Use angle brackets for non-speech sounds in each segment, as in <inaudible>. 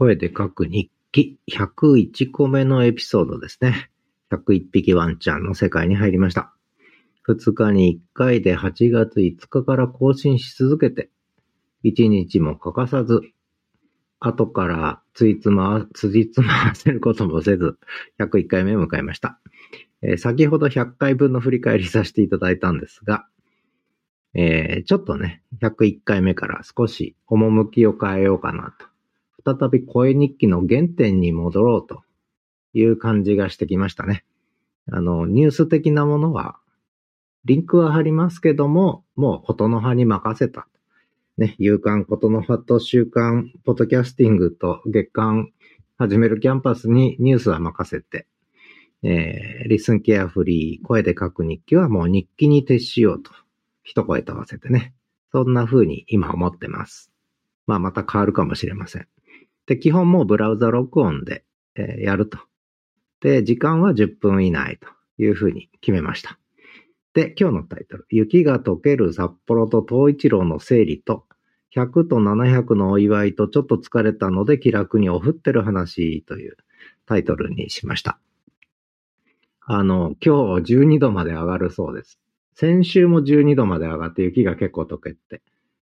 声で書く日記101個目のエピソードですね。101匹ワンちゃんの世界に入りました。2日に1回で8月5日から更新し続けて、1日も欠かさず、後からついつま、つじつまわせることもせず、101回目を迎えました。えー、先ほど100回分の振り返りさせていただいたんですが、えー、ちょっとね、101回目から少し趣を変えようかなと。再び声日記の原点に戻ろうという感じがしてきましたね。あの、ニュース的なものは、リンクは貼りますけども、もうことの葉に任せた。ね、夕刊ことの葉と週刊ポッドキャスティングと月刊始めるキャンパスにニュースは任せて、えー、リスンケアフリー、声で書く日記はもう日記に徹しようと。一声と合わせてね。そんな風に今思ってます。まあまた変わるかもしれません。で、基本もうブラウザ録音で、え、やると。で、時間は10分以内という風に決めました。で、今日のタイトル。雪が溶ける札幌と東一郎の整理と、100と700のお祝いとちょっと疲れたので気楽におふってる話というタイトルにしました。あの、今日12度まで上がるそうです。先週も12度まで上がって雪が結構溶けて、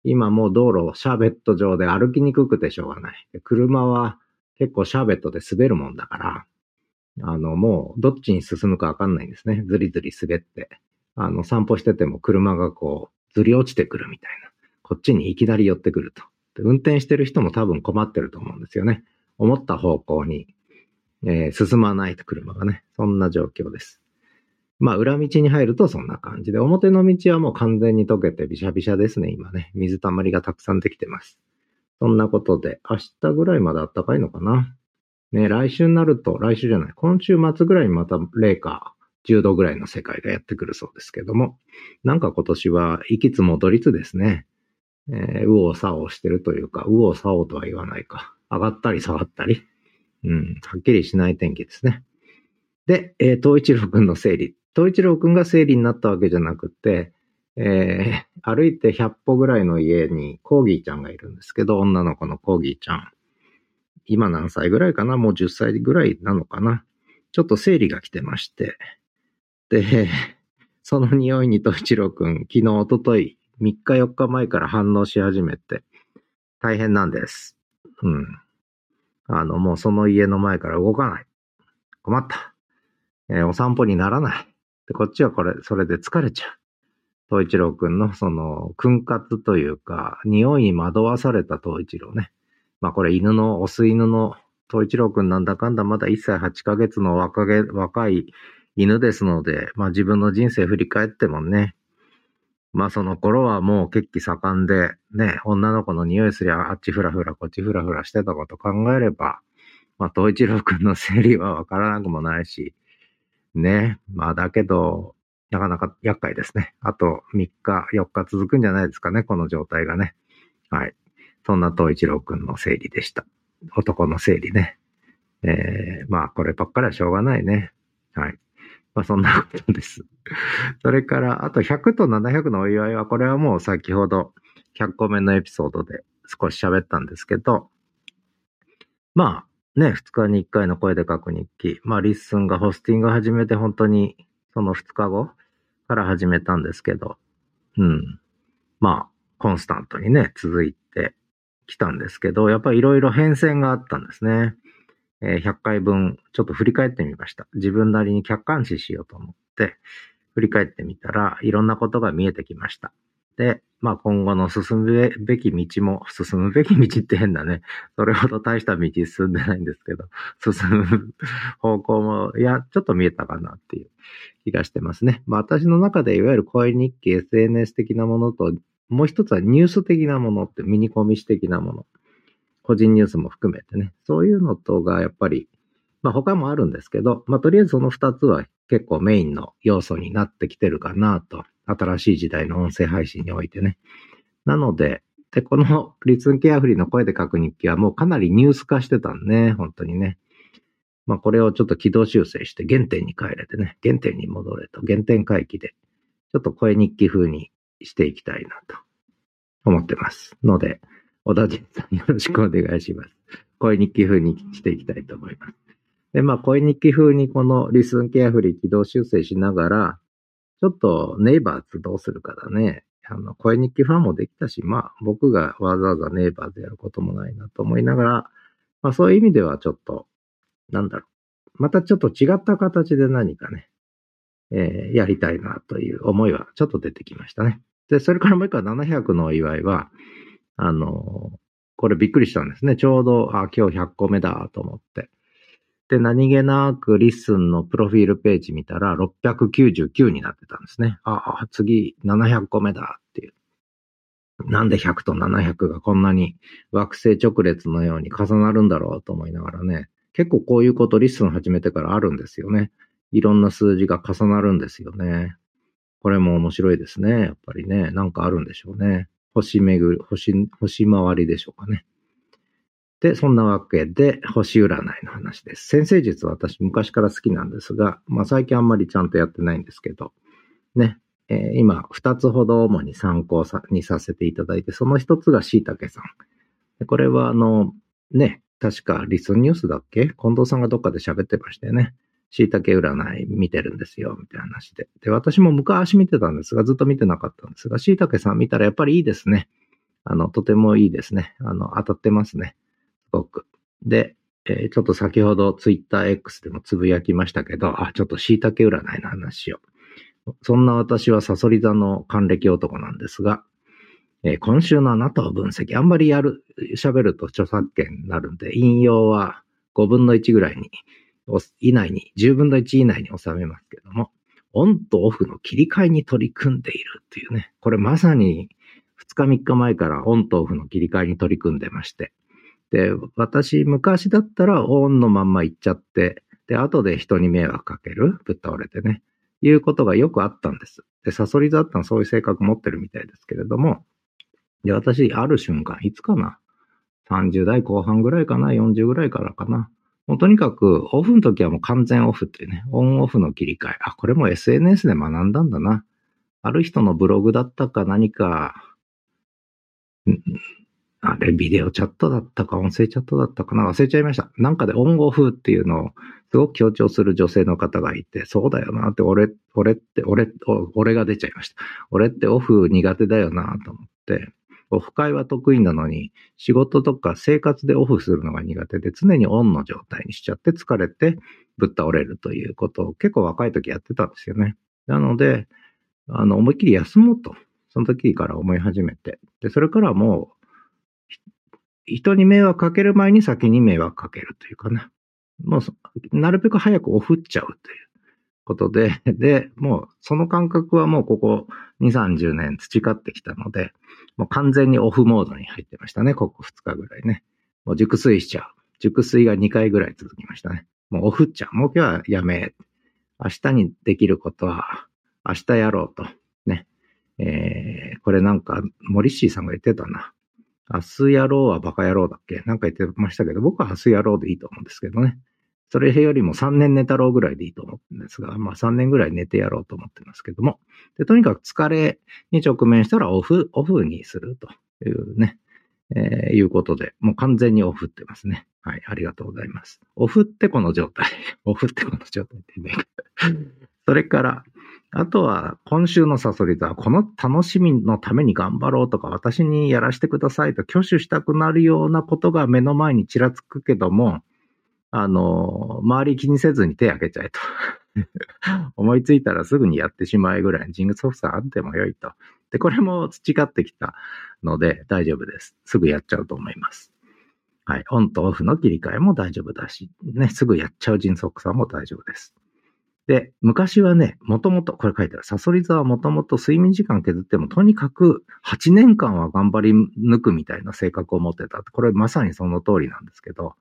今もう道路シャーベット上で歩きにくくてしょうがない。車は結構シャーベットで滑るもんだから、あの、もうどっちに進むかわかんないんですね。ずりずり滑って。あの、散歩してても車がこう、ずり落ちてくるみたいな。こっちにいきなり寄ってくると。運転してる人も多分困ってると思うんですよね。思った方向に、えー、進まないと車がね。そんな状況です。まあ、裏道に入るとそんな感じで、表の道はもう完全に溶けてびしゃびしゃですね、今ね。水たまりがたくさんできてます。そんなことで、明日ぐらいまで暖かいのかな。ね、来週になると、来週じゃない、今週末ぐらいにまた零下10度ぐらいの世界がやってくるそうですけども、なんか今年は行きつ戻りつですね。えー、右往左往してるというか、右往左往とは言わないか。上がったり下がったり。うん、はっきりしない天気ですね。で、えー、東一郎くんの整理。東一郎くんが生理になったわけじゃなくて、えー、歩いて100歩ぐらいの家にコーギーちゃんがいるんですけど、女の子のコーギーちゃん。今何歳ぐらいかな？もう10歳ぐらいなのかな？ちょっと生理が来てまして。で、その匂いに東一郎くん、昨日、おととい、3日4日前から反応し始めて、大変なんです。うん。あの、もうその家の前から動かない。困った。えー、お散歩にならない。で、こっちはこれ、それで疲れちゃう。東一郎くんのその、訓活というか、匂いに惑わされた東一郎ね。まあこれ犬の、オス犬の東一郎くんなんだかんだまだ1歳8ヶ月の若げ若い犬ですので、まあ自分の人生振り返ってもね、まあその頃はもう血気盛んで、ね、女の子の匂いすりゃあっちふらふらこっちふらふらしてたこと考えれば、まあ東一郎くんの生理はわからなくもないし、ね。まあだけど、なかなか厄介ですね。あと3日、4日続くんじゃないですかね、この状態がね。はい。そんな東一郎くんの整理でした。男の整理ね。えー、まあこればっかりはしょうがないね。はい。まあそんなことです。それから、あと100と700のお祝いは、これはもう先ほど100個目のエピソードで少し喋ったんですけど、まあ、ね、2日に1回の声で書く日記。まあ、 LISTEN がホスティング始めて本当にその2日後から始めたんですけど、うん。まあ、コンスタントにね、続いてきたんですけど、やっぱりいろいろ変遷があったんですね。えー、100回分、ちょっと振り返ってみました。自分なりに客観視しようと思って、振り返ってみたらいろんなことが見えてきました。で、まあ今後の進むべき道も、進むべき道って変だね。<laughs> それほど大した道進んでないんですけど、進む方向も、いや、ちょっと見えたかなっていう気がしてますね。まあ私の中でいわゆる声日記、SNS 的なものと、もう一つはニュース的なものってミニコミ誌的なもの。個人ニュースも含めてね。そういうのとがやっぱり、まあ他もあるんですけど、まあとりあえずその二つは結構メインの要素になってきてるかなと新しい時代の音声配信においてね。なので、で、この <laughs> リツンケアフリーの声で書く日記はもうかなりニュース化してたんね、本当にね。まあこれをちょっと軌道修正して原点に帰れてね、原点に戻れと、原点回帰で、ちょっと声日記風にしていきたいなと思ってます。ので、小田人さんよろしくお願いします。声日記風にしていきたいと思います。で、まあ、声日記風にこのリスンケアフリー起動修正しながら、ちょっとネイバーズどうするかだね。あの、声日記ファンもできたし、まあ、僕がわざわざネイバーズやることもないなと思いながら、まあ、そういう意味ではちょっと、なんだろう。またちょっと違った形で何かね、えー、やりたいなという思いはちょっと出てきましたね。で、それからもう一個700のお祝いは、あの、これびっくりしたんですね。ちょうど、あ、今日100個目だと思って。で、何気なく LISTEN のプロフィールページ見たら699になってたんですね。あ、あ次700個目だっていう。なんで100と700がこんなに惑星直列のように重なるんだろうと思いながらね。結構こういうこと LISTEN 始めてからあるんですよね。いろんな数字が重なるんですよね。これも面白いですね。やっぱりね。なんかあるんでしょうね。星巡り、星、星回りでしょうかね。で、そんなわけで、星占いの話です。先生術は私昔から好きなんですが、まあ最近あんまりちゃんとやってないんですけど、ね、えー、今二つほど主に参考にさせていただいて、その一つが椎茸さん。これはあの、ね、確かリスニュースだっけ？近藤さんがどっかで喋ってましたよね。椎茸占い見てるんですよ、みたいな話で。で、私も昔見てたんですが、ずっと見てなかったんですが、椎茸さん見たらやっぱりいいですね。あの、とてもいいですね。あの、当たってますね。で、えー、ちょっと先ほどツイッター X でもつぶやきましたけど、あ、ちょっと椎茸占いの話を。そんな私はサソリ座の還暦男なんですが、えー、今週のあなたを分析、あんまりやる、喋ると著作権になるんで、引用は5分の1ぐらいに、以内に、10分の1以内に収めますけども、オンとオフの切り替えに取り組んでいるっていうね、これまさに2日3日前からオンとオフの切り替えに取り組んでまして、で、私、昔だったらオンのまんま行っちゃって、で、後で人に迷惑かけるぶっ倒れてね。いうことがよくあったんです。で、サソリ座ってのはそういう性格持ってるみたいですけれども、で、私、ある瞬間、いつかな ?30 代後半ぐらいかな ?40 ぐらいからかなもうとにかく、オフの時はもう完全オフっていうね、オンオフの切り替え。あ、これも SNS で学んだんだな。ある人のブログだったか何か、あれ、ビデオチャットだったか、音声チャットだったかな忘れちゃいました。なんかでオンオフっていうのをすごく強調する女性の方がいて、そうだよなって、俺、俺って、俺、俺が出ちゃいました。俺ってオフ苦手だよなと思って、オフ会は得意なのに、仕事とか生活でオフするのが苦手で、常にオンの状態にしちゃって疲れてぶっ倒れるということを結構若い時やってたんですよね。なので、あの、思いっきり休もうと。その時から思い始めて。で、それからもう、人に迷惑かける前に先に迷惑かけるというかな。もう、なるべく早くオフっちゃうということで、<laughs> で、もうその感覚はもうここ2、30年培ってきたので、もう完全にオフモードに入ってましたね。ここ2日ぐらいね。もう熟睡しちゃう。熟睡が2回ぐらい続きましたね。もうオフっちゃう。もう今日はやめ。明日にできることは明日やろうと。ね。えー、これなんか、モリッシーさんが言ってたな。明日やろうはバカ野郎だっけ？なんか言ってましたけど、僕は明日やろうでいいと思うんですけどね。それよりも3年寝たろうぐらいでいいと思ってるんですが、まあ3年ぐらい寝てやろうと思ってますけども。で、とにかく疲れに直面したらオフ、オフにするというね、えー、いうことで、もう完全にオフってますね。はい、ありがとうございます。オフってこの状態。<laughs> オフってこの状態ってね。それから、あとは、今週のサソリ座は、この楽しみのために頑張ろうとか、私にやらせてくださいと挙手したくなるようなことが目の前にちらつくけども、あの、周り気にせずに手挙げちゃえと。思いついたらすぐにやってしまえぐらいジングソフトあっても良いと。で、これも培ってきたので大丈夫です。すぐやっちゃうと思います。はい。オンとオフの切り替えも大丈夫だし、ね、すぐやっちゃう迅速さも大丈夫です。で、昔はね、もともと、これ書いてある、サソリ座はもともと睡眠時間削っても、とにかく8年間は頑張り抜くみたいな性格を持ってた。これまさにその通りなんですけど、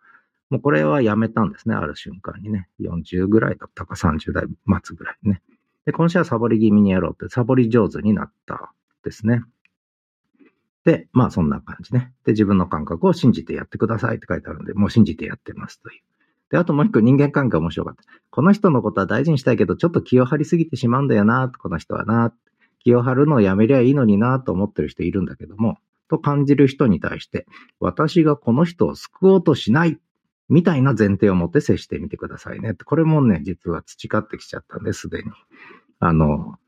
もうこれはやめたんですね、ある瞬間にね。40ぐらいだったか30代末ぐらいね。で、今週はサボり気味にやろうって、サボり上手になったですね。で、まあそんな感じね。で、自分の感覚を信じてやってくださいって書いてあるんで、もう信じてやってますという。で、あともう一個人間関係面白かった。この人のことは大事にしたいけど、ちょっと気を張りすぎてしまうんだよな、この人はな。気を張るのをやめりゃいいのにな、と思ってる人いるんだけども、と感じる人に対して、私がこの人を救おうとしないみたいな前提を持って接してみてくださいね。これもね、実は培ってきちゃったんです、すでに。あの、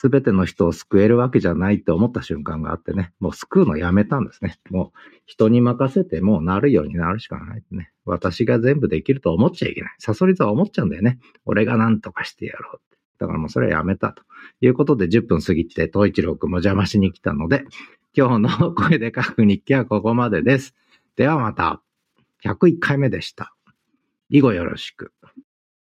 すべての人を救えるわけじゃないって思った瞬間があってね、もう救うのやめたんですね。もう人に任せてもうなるようになるしかないね。私が全部できると思っちゃいけない。サソリ座は思っちゃうんだよね。俺が何とかしてやろうって。だからもうそれはやめたということで10分過ぎて、東一郎くんも邪魔しに来たので、今日の声で書く日記はここまでです。ではまた、101回目でした。以後よろしく。